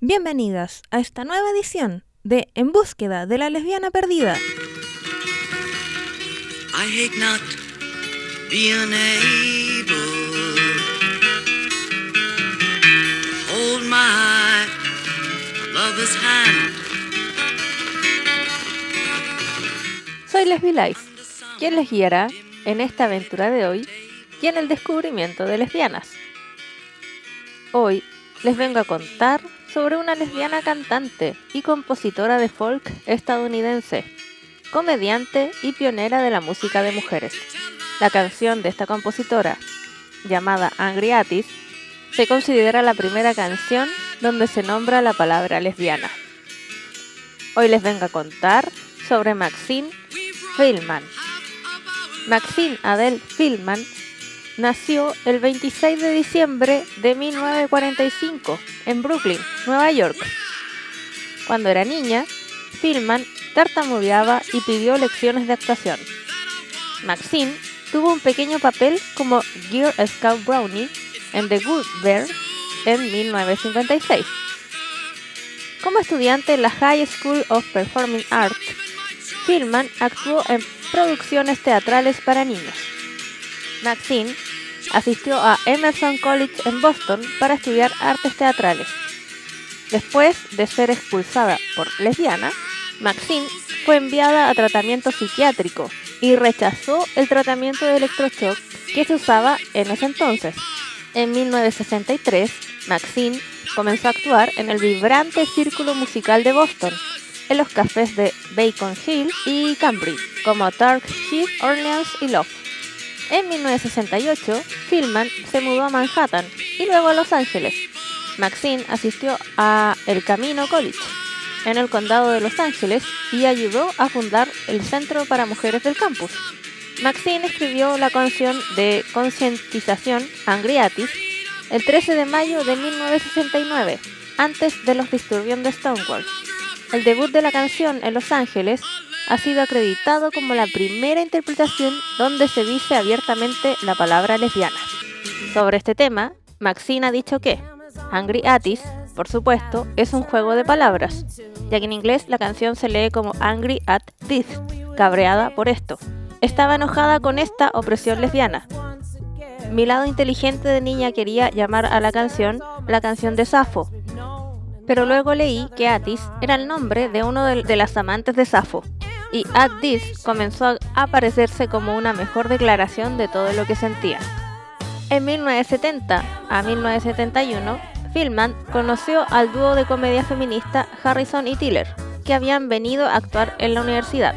Bienvenidas a esta nueva edición de En búsqueda de la lesbiana perdida. I hate not being able Leslie Life, quien les guiará en esta aventura de hoy y en el descubrimiento de lesbianas. Hoy les vengo a contar sobre una lesbiana cantante y compositora de folk estadounidense, comediante y pionera de la música de mujeres. La canción de esta compositora, llamada Angry Atis, se considera la primera canción donde se nombra la palabra lesbiana. Hoy les vengo a contar sobre Maxine Feldman. Maxine Adele Feldman nació el 26 de diciembre de 1945 en Brooklyn, Nueva York. Cuando era niña, Filman tartamudeaba y pidió lecciones de actuación. Maxine tuvo un pequeño papel como Girl Scout Brownie en The Good Bear en 1956. Como estudiante en la High School of Performing Arts, Filman actuó en producciones teatrales para niños. Maxine asistió a Emerson College en Boston para estudiar artes teatrales. Después de ser expulsada por lesbiana, Maxine fue enviada a tratamiento psiquiátrico y rechazó el tratamiento de electroshock que se usaba en ese entonces. En 1963, Maxine comenzó a actuar en el vibrante círculo musical de Boston, en los cafés de Bacon Hill y Cambridge, como Dark Heath, Orleans y Love. En 1968, Filman se mudó a Manhattan y luego a Los Ángeles. Maxine asistió a El Camino College en el condado de Los Ángeles y ayudó a fundar el Centro para Mujeres del campus. Maxine escribió la canción de concientización Angriatis el 13 de mayo de 1969, antes de los disturbios de Stonewall. El debut de la canción en Los Ángeles ha sido acreditado como la primera interpretación donde se dice abiertamente la palabra lesbiana. Sobre este tema, Maxine ha dicho que Angry Atis, por supuesto, es un juego de palabras, ya que en inglés la canción se lee como Angry at This, cabreada por esto. Estaba enojada con esta opresión lesbiana. Mi lado inteligente de niña quería llamar a la canción la canción de Safo, pero luego leí que Atis era el nombre de uno de, las amantes de Safo, y At This comenzó a aparecerse como una mejor declaración de todo lo que sentía. En 1970 a 1971, Filman conoció al dúo de comedia feminista Harrison y Tiller, que habían venido a actuar en la universidad.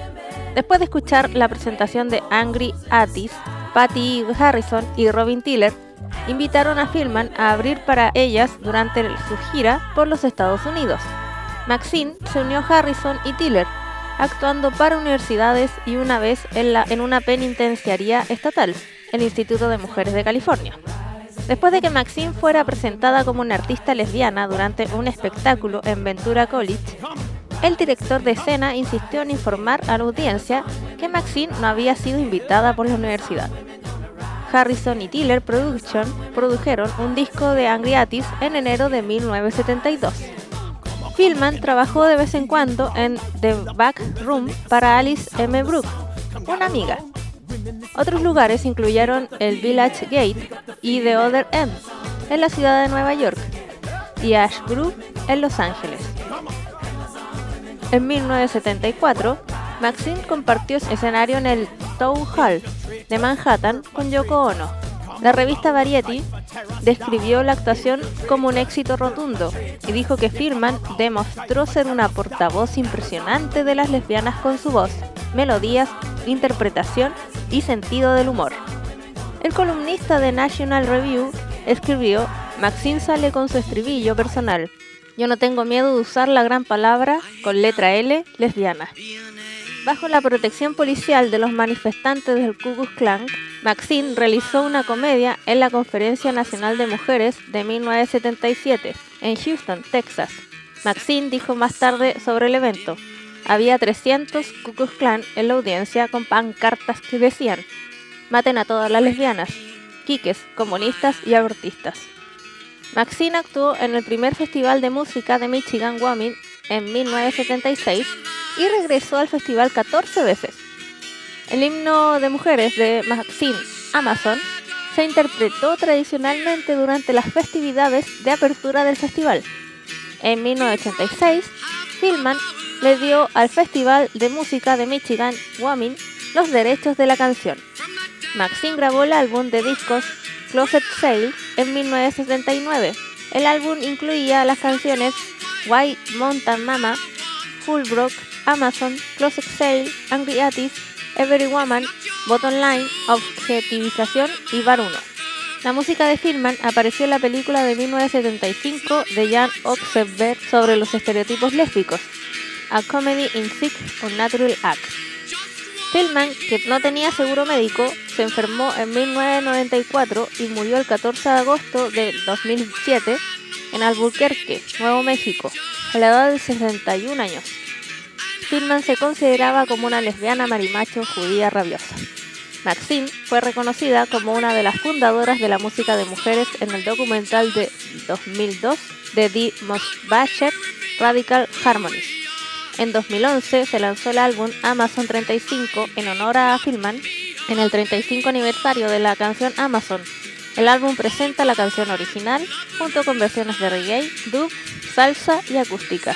Después de escuchar la presentación de Angry Atis, Patty Harrison y Robin Tiller invitaron a Filman a abrir para ellas durante su gira por los Estados Unidos. Maxine se unió a Harrison y Tiller actuando para universidades y una vez en, en una penitenciaría estatal, el Instituto de Mujeres de California. Después de que Maxine fuera presentada como una artista lesbiana durante un espectáculo en Ventura College, el director de escena insistió en informar a la audiencia que Maxine no había sido invitada por la universidad. Harrison y Tiller Production produjeron un disco de Angriatis en enero de 1972. Filman trabajó de vez en cuando en The Back Room para Alice M. Brooke, una amiga. Otros lugares incluyeron el Village Gate y The Other End, en la ciudad de Nueva York, y Ash Grove, en Los Ángeles. En 1974, Maxine compartió escenario en el Town Hall de Manhattan con Yoko Ono. La revista Variety describió la actuación como un éxito rotundo y dijo que Firman demostró ser una portavoz impresionante de las lesbianas con su voz, melodías, interpretación y sentido del humor. El columnista de National Review escribió, Maxine sale con su estribillo personal. Yo no tengo miedo de usar la gran palabra con letra L, lesbiana. Bajo la protección policial de los manifestantes del Ku Klux Klan, Maxine realizó una comedia en la Conferencia Nacional de Mujeres de 1977 en Houston, Texas. Maxine dijo más tarde sobre el evento, había 300 Ku Klux Klan en la audiencia con pancartas que decían, maten a todas las lesbianas, quiques, comunistas y abortistas. Maxine actuó en el primer festival de música de Michigan Women en 1976 y regresó al festival 14 veces. El himno de mujeres de Maxine Amazon se interpretó tradicionalmente durante las festividades de apertura del festival. En 1986, Filman le dio al Festival de Música de Michigan Women los derechos de la canción. Maxine grabó el álbum de discos Closet Sale en 1979. El álbum incluía las canciones White Mountain Mama, Fullbrook, Amazon, Closet Sale, Angry Atis, Every Woman, Bottom Line, Objetivización y Bar 1. La música de Filman apareció en la película de 1975 de Jan Oxenberg sobre los estereotipos lésbicos, A Comedy in Sick on Natural Acts. Filman, que no tenía seguro médico, se enfermó en 1994 y murió el 14 de agosto de 2007 en Albuquerque, Nuevo México, a la edad de 61 años. Filman se consideraba como una lesbiana marimacho judía rabiosa. Maxine fue reconocida como una de las fundadoras de la música de mujeres en el documental de 2002 de Dee Mosbacher, Radical Harmonies. En 2011 se lanzó el álbum Amazon 35 en honor a Filman en el 35 aniversario de la canción Amazon. El álbum presenta la canción original junto con versiones de reggae, dub, salsa y acústica.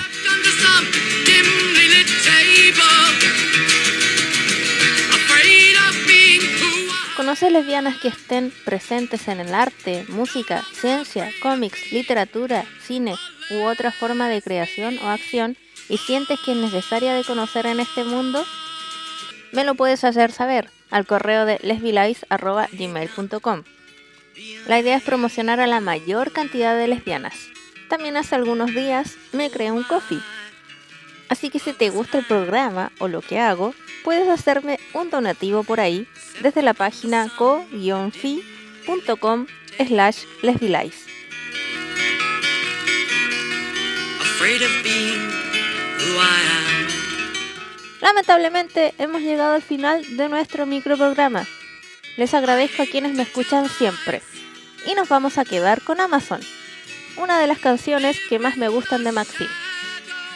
¿Conoces lesbianas que estén presentes en el arte, música, ciencia, cómics, literatura, cine u otra forma de creación o acción y sientes que es necesaria de conocer en este mundo? Me lo puedes hacer saber al correo de lesbilice.gmail.com. La idea es promocionar a la mayor cantidad de lesbianas. También hace algunos días me creé un coffee Así que si te gusta el programa o lo que hago, puedes hacerme un donativo por ahí desde la página co-fi.com slash lesbilice. Lamentablemente hemos llegado al final de nuestro microprograma. Les agradezco a quienes me escuchan siempre. Y nos vamos a quedar con Amazon, una de las canciones que más me gustan de Maxine.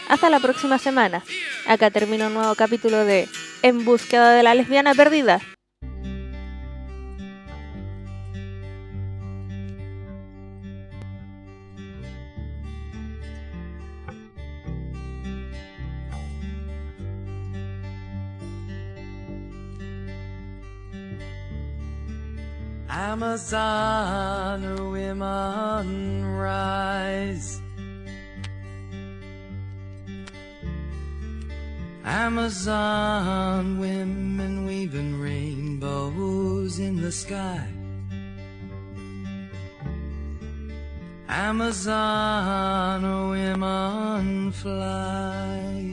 Hasta la próxima semana. Acá termina un nuevo capítulo de En búsqueda de la lesbiana perdida. Amazon women rise. Amazon women weaving rainbows in the sky. Amazon women fly.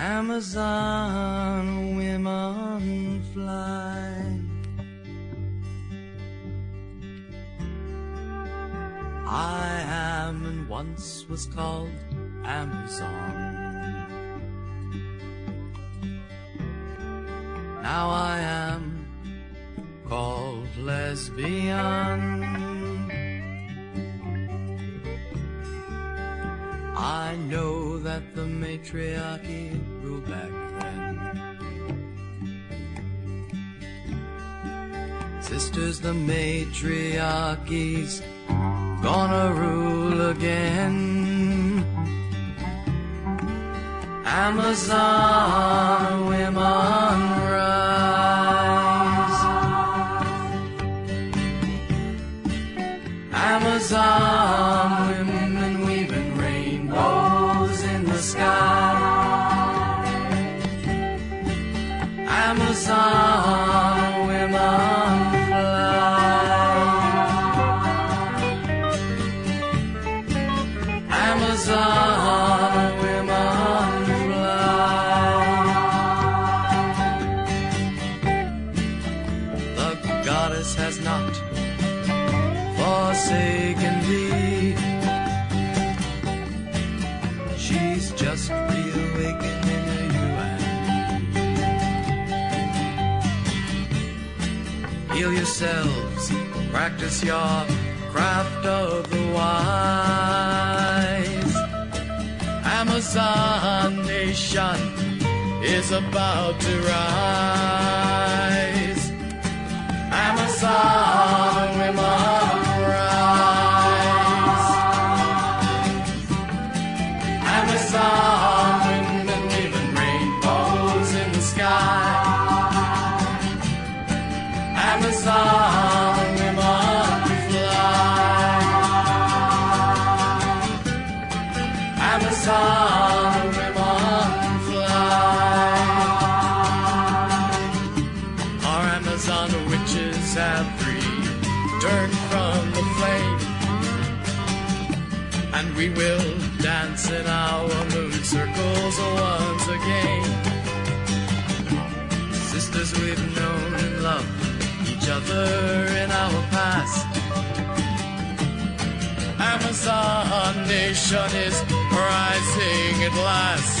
Amazon women fly. I am and once was called Amazon. Now I am called lesbian. I know that the matriarchy ruled back then. Sisters, the matriarchy's gonna rule again. Amazon women rise. Amazon not forsaken thee. She's just reawakening you and. Heal yourselves, practice your craft of the wise. Amazon nation is about to rise. We will dance in our moon circles once again. Sisters we've known and loved each other in our past. Amazon nation is rising at last.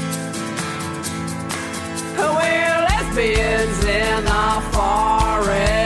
friends in the forest.